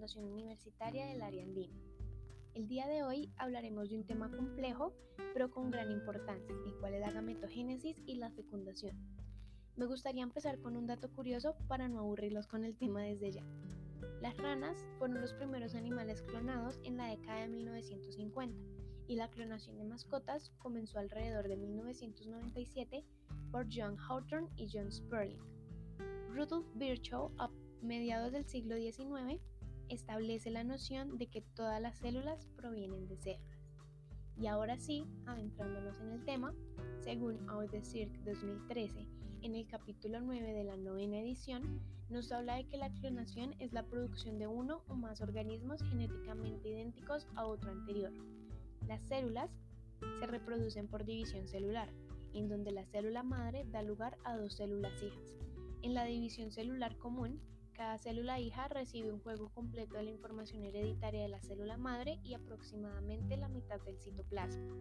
Fundación Universitaria del Área Andina. El día de hoy hablaremos de un tema complejo, pero con gran importancia, el cual es la gametogénesis y la fecundación. Me gustaría empezar con un dato curioso para no aburrirlos con el tema desde ya. Las ranas fueron los primeros animales clonados en la década de 1950 y la clonación de mascotas comenzó alrededor de 1997 por John Hawthorne y John Sperling. Rudolf Virchow, a mediados del siglo XIX, establece la noción de que todas las células provienen de células. Y ahora sí, adentrándonos en el tema, según Audecirc 2013, en el capítulo 9 de la novena edición, nos habla de que la clonación es la producción de uno o más organismos genéticamente idénticos a otro anterior. Las células se reproducen por división celular, en donde la célula madre da lugar a dos células hijas. En la división celular común, cada célula hija recibe un juego completo de la información hereditaria de la célula madre y aproximadamente la mitad del citoplasma.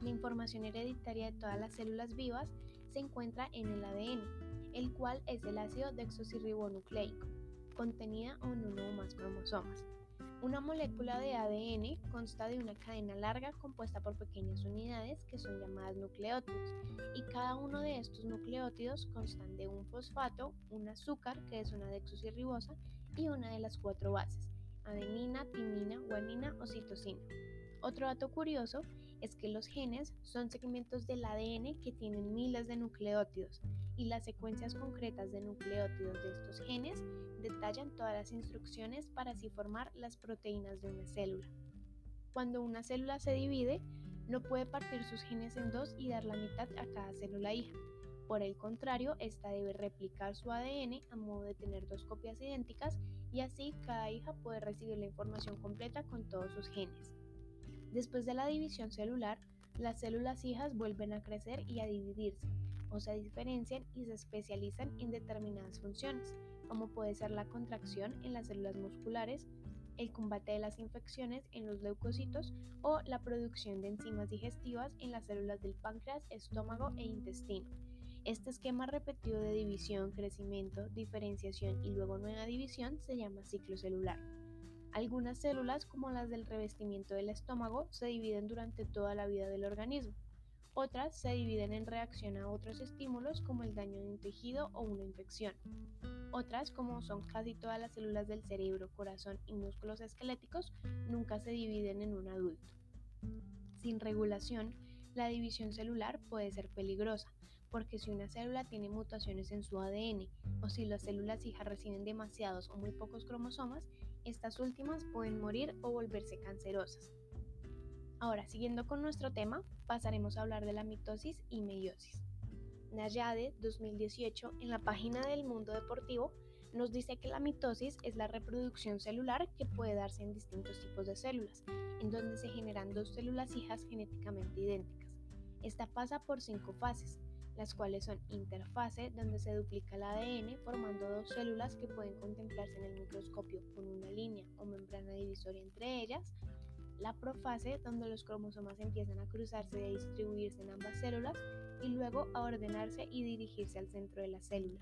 La información hereditaria de todas las células vivas se encuentra en el ADN, el cual es el ácido desoxirribonucleico, contenida en uno o más cromosomas. Una molécula de ADN consta de una cadena larga compuesta por pequeñas unidades que son llamadas nucleótidos y cada uno de estos nucleótidos constan de un fosfato, un azúcar que es una desoxirribosa y una de las cuatro bases, adenina, timina, guanina o citosina. Otro dato curioso es que los genes son segmentos del ADN que tienen miles de nucleótidos y las secuencias concretas de nucleótidos de estos genes detallan todas las instrucciones para así formar las proteínas de una célula. Cuando una célula se divide, no puede partir sus genes en dos y dar la mitad a cada célula hija. Por el contrario, esta debe replicar su ADN a modo de tener dos copias idénticas y así cada hija puede recibir la información completa con todos sus genes. Después de la división celular, las células hijas vuelven a crecer y a dividirse, o se diferencian y se especializan en determinadas funciones, como puede ser la contracción en las células musculares, el combate de las infecciones en los leucocitos o la producción de enzimas digestivas en las células del páncreas, estómago e intestino. Este esquema repetido de división, crecimiento, diferenciación y luego nueva división se llama ciclo celular. Algunas células, como las del revestimiento del estómago, se dividen durante toda la vida del organismo. Otras se dividen en reacción a otros estímulos como el daño de un tejido o una infección. Otras, como son casi todas las células del cerebro, corazón y músculos esqueléticos, nunca se dividen en un adulto. Sin regulación, la división celular puede ser peligrosa, porque si una célula tiene mutaciones en su ADN o si las células hijas reciben demasiados o muy pocos cromosomas, estas últimas pueden morir o volverse cancerosas. Ahora, siguiendo con nuestro tema, pasaremos a hablar de la mitosis y meiosis. Nayade 2018 en la página del Mundo Deportivo nos dice que la mitosis es la reproducción celular que puede darse en distintos tipos de células, en donde se generan dos células hijas genéticamente idénticas. Esta pasa por cinco fases, las cuales son interfase, donde se duplica el ADN formando dos células que pueden contemplarse en el microscopio con una línea o membrana divisoria entre ellas, la profase, donde los cromosomas empiezan a cruzarse y a distribuirse en ambas células y luego a ordenarse y dirigirse al centro de la célula.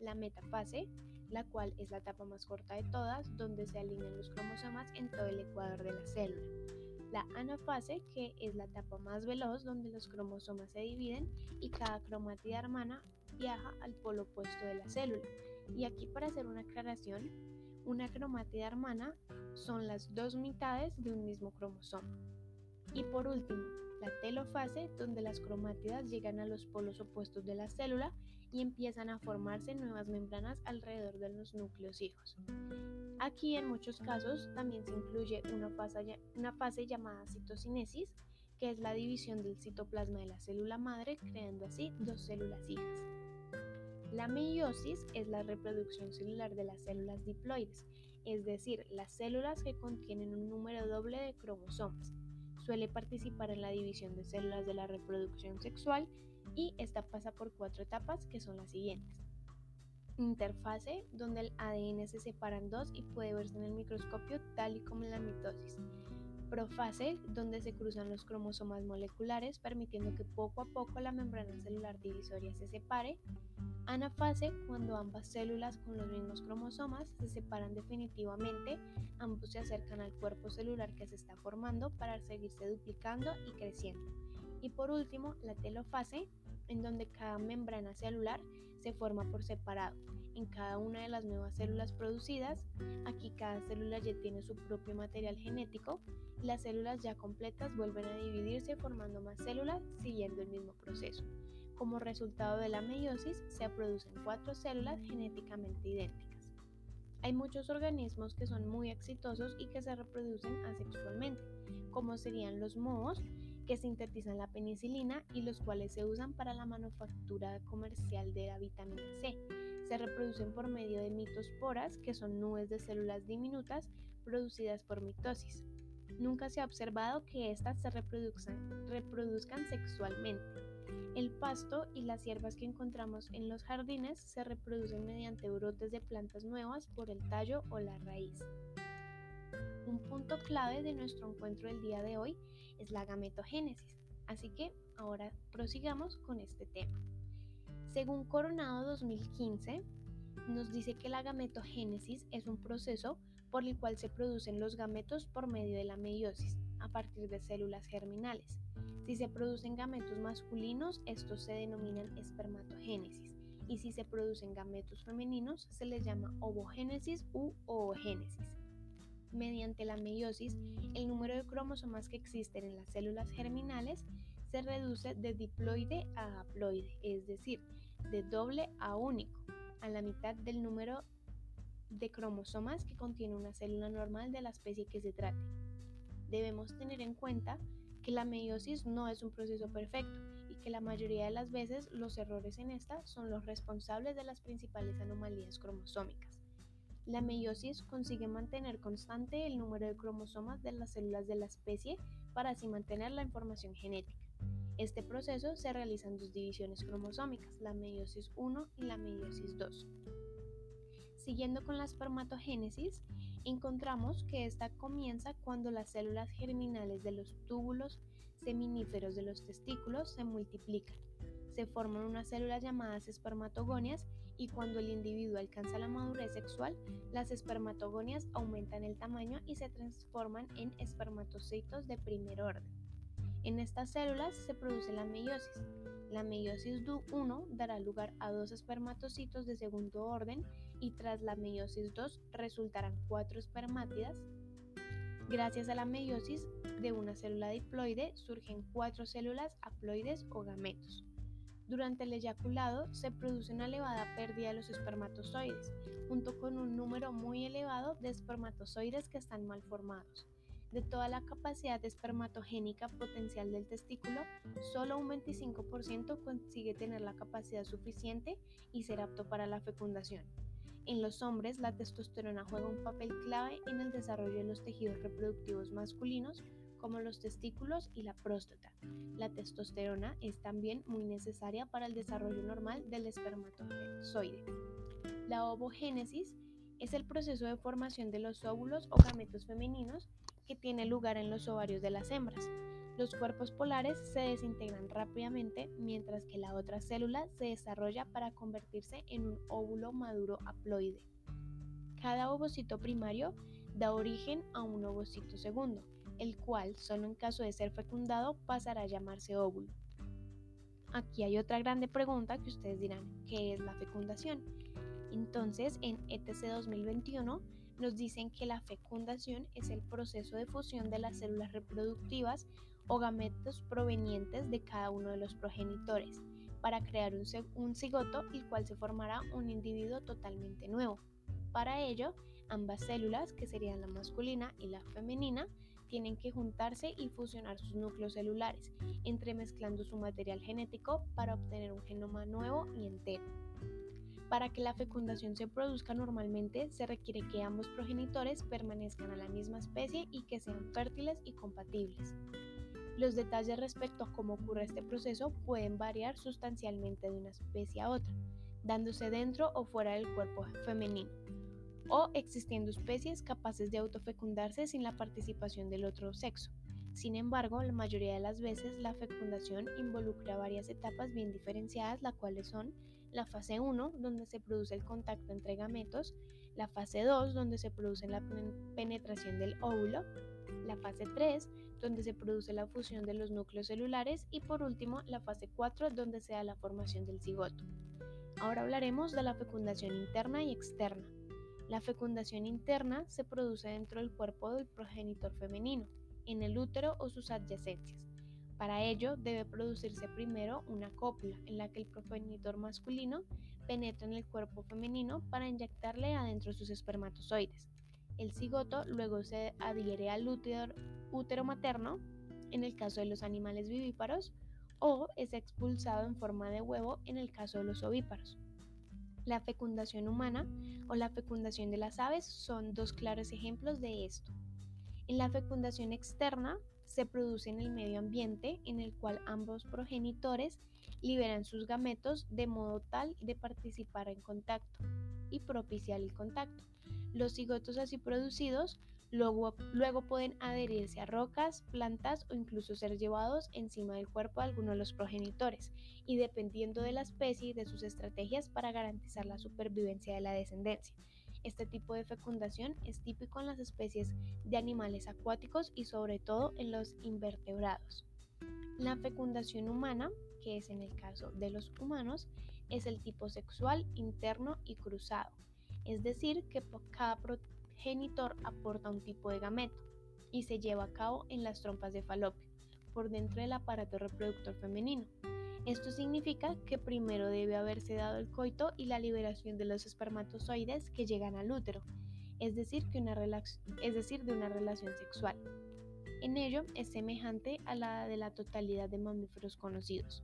La metafase, la cual es la etapa más corta de todas, donde se alinean los cromosomas en todo el ecuador de la célula la anafase, que es la etapa más veloz donde los cromosomas se dividen y cada cromátida hermana viaja al polo opuesto de la célula. Y aquí para hacer una aclaración, una cromátida hermana son las dos mitades de un mismo cromosoma. Y por último, la telofase, donde las cromátidas llegan a los polos opuestos de la célula y empiezan a formarse nuevas membranas alrededor de los núcleos hijos. Aquí en muchos casos también se incluye una fase, llamada citocinesis, que es la división del citoplasma de la célula madre, creando así dos células hijas. La meiosis es la reproducción celular de las células diploides, es decir, las células que contienen un número doble de cromosomas. Suele participar en la división de células de la reproducción sexual y esta pasa por cuatro etapas que son las siguientes interfase donde el ADN se separa en dos y puede verse en el microscopio tal y como en la mitosis. Profase, donde se cruzan los cromosomas moleculares, permitiendo que poco a poco la membrana celular divisoria se separe. Anafase, cuando ambas células con los mismos cromosomas se separan definitivamente, ambos se acercan al cuerpo celular que se está formando para seguirse duplicando y creciendo. Y por último, la telofase, en donde cada membrana celular se forma por separado. En cada una de las nuevas células producidas, aquí cada célula ya tiene su propio material genético las células ya completas vuelven a dividirse formando más células siguiendo el mismo proceso. Como resultado de la meiosis se producen cuatro células genéticamente idénticas. Hay muchos organismos que son muy exitosos y que se reproducen asexualmente, como serían los mohos, que sintetizan la penicilina y los cuales se usan para la manufactura comercial de la vitamina C. Se reproducen por medio de mitosporas, que son nubes de células diminutas producidas por mitosis. Nunca se ha observado que éstas se reproduzcan, reproduzcan sexualmente. El pasto y las hierbas que encontramos en los jardines se reproducen mediante brotes de plantas nuevas por el tallo o la raíz. Un punto clave de nuestro encuentro del día de hoy es la gametogénesis, así que ahora prosigamos con este tema. Según Coronado 2015, nos dice que la gametogénesis es un proceso por el cual se producen los gametos por medio de la meiosis, a partir de células germinales. Si se producen gametos masculinos, estos se denominan espermatogénesis, y si se producen gametos femeninos, se les llama ovogénesis u oogénesis. Mediante la meiosis, el número de cromosomas que existen en las células germinales se reduce de diploide a haploide, es decir, de doble a único, a la mitad del número de cromosomas que contiene una célula normal de la especie que se trate. Debemos tener en cuenta que la meiosis no es un proceso perfecto y que la mayoría de las veces los errores en esta son los responsables de las principales anomalías cromosómicas. La meiosis consigue mantener constante el número de cromosomas de las células de la especie para así mantener la información genética. Este proceso se realiza en dos divisiones cromosómicas, la meiosis 1 y la meiosis 2. Siguiendo con la espermatogénesis, encontramos que esta comienza cuando las células germinales de los túbulos seminíferos de los testículos se multiplican se forman unas células llamadas espermatogonias y cuando el individuo alcanza la madurez sexual, las espermatogonias aumentan el tamaño y se transforman en espermatocitos de primer orden. En estas células se produce la meiosis. La meiosis 1 dará lugar a dos espermatocitos de segundo orden y tras la meiosis 2 resultarán cuatro espermátidas. Gracias a la meiosis de una célula diploide surgen cuatro células haploides o gametos. Durante el eyaculado se produce una elevada pérdida de los espermatozoides, junto con un número muy elevado de espermatozoides que están mal formados. De toda la capacidad espermatogénica potencial del testículo, solo un 25% consigue tener la capacidad suficiente y ser apto para la fecundación. En los hombres, la testosterona juega un papel clave en el desarrollo de los tejidos reproductivos masculinos, como los testículos y la próstata. La testosterona es también muy necesaria para el desarrollo normal del espermatozoide. La ovogénesis es el proceso de formación de los óvulos o gametos femeninos que tiene lugar en los ovarios de las hembras. Los cuerpos polares se desintegran rápidamente mientras que la otra célula se desarrolla para convertirse en un óvulo maduro haploide. Cada ovocito primario da origen a un ovocito segundo, el cual, solo en caso de ser fecundado, pasará a llamarse óvulo. Aquí hay otra grande pregunta que ustedes dirán, ¿qué es la fecundación? Entonces, en ETC 2021 nos dicen que la fecundación es el proceso de fusión de las células reproductivas o gametos provenientes de cada uno de los progenitores para crear un, cigoto, el cual se formará un individuo totalmente nuevo. Para ello, ambas células, que serían la masculina y la femenina, tienen que juntarse y fusionar sus núcleos celulares, entremezclando su material genético para obtener un genoma nuevo y entero. Para que la fecundación se produzca normalmente, se requiere que ambos progenitores permanezcan a la misma especie y que sean fértiles y compatibles. Los detalles respecto a cómo ocurre este proceso pueden variar sustancialmente de una especie a otra, dándose dentro o fuera del cuerpo femenino. o existiendo especies capaces de autofecundarse sin la participación del otro sexo. Sin embargo, la mayoría de las veces la fecundación involucra varias etapas bien diferenciadas, las cuales son la fase 1, donde se produce el contacto entre gametos, la fase 2, donde se produce la penetración del óvulo, la fase 3, donde se produce la fusión de los núcleos celulares y por último la fase 4, donde se da la formación del cigoto. Ahora hablaremos de la fecundación interna y externa. La fecundación interna se produce dentro del cuerpo del progenitor femenino en el útero o sus adyacencias. Para ello debe producirse primero una cópula en la que el progenitor masculino penetra en el cuerpo femenino para inyectarle adentro sus espermatozoides. El cigoto luego se adhiere al útero, materno, en el caso de los animales vivíparos, o es expulsado en forma de huevo en el caso de los ovíparos. La fecundación humana o la fecundación de las aves son dos claros ejemplos de esto. En la fecundación externa se produce en el medio ambiente en el cual ambos progenitores liberan sus gametos de modo tal de participar en contacto y propiciar el contacto. Los cigotos así producidos luego, luego pueden adherirse a rocas, plantas o incluso ser llevados encima del cuerpo de alguno de los progenitores y dependiendo de la especie y de sus estrategias para garantizar la supervivencia de la descendencia. Este tipo de fecundación es típico en las especies de animales acuáticos y sobre todo en los invertebrados. La fecundación humana, que es en el caso de los humanos, es el tipo sexual, interno y cruzado, es decir, que cada progenitor aporta un tipo de gameto y se lleva a cabo en las trompas de falopio, por dentro del aparato reproductor femenino. Esto significa que primero debe haberse dado el coito y la liberación de los espermatozoides que llegan al útero, es decir, que una es decir, de una relación sexual. En ello es semejante a la de la totalidad de mamíferos conocidos.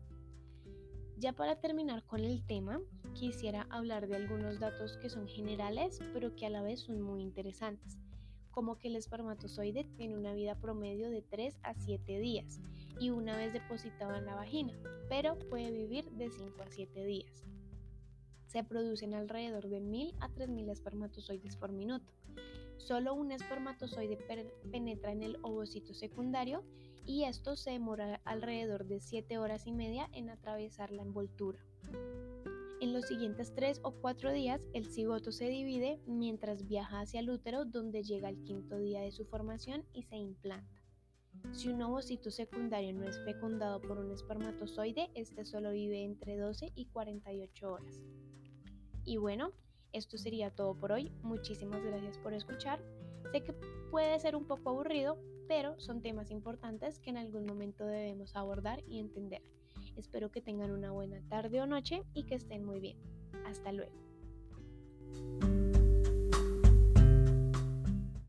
Ya para terminar con el tema, quisiera hablar de algunos datos que son generales, pero que a la vez son muy interesantes como que el espermatozoide tiene una vida promedio de 3 a 7 días y una vez depositado en la vagina, pero puede vivir de 5 a 7 días. Se producen alrededor de 1000 a 3000 espermatozoides por minuto. Solo un espermatozoide penetra en el ovocito secundario y esto se demora alrededor de 7 horas y media en atravesar la envoltura. En los siguientes tres o cuatro días, el cigoto se divide mientras viaja hacia el útero, donde llega al quinto día de su formación y se implanta. Si un ovocito secundario no es fecundado por un espermatozoide, este solo vive entre 12 y 48 horas. Y bueno, esto sería todo por hoy. Muchísimas gracias por escuchar. Sé que puede ser un poco aburrido, pero son temas importantes que en algún momento debemos abordar y entender. Espero que tengan una buena tarde o noche y que estén muy bien. Hasta luego.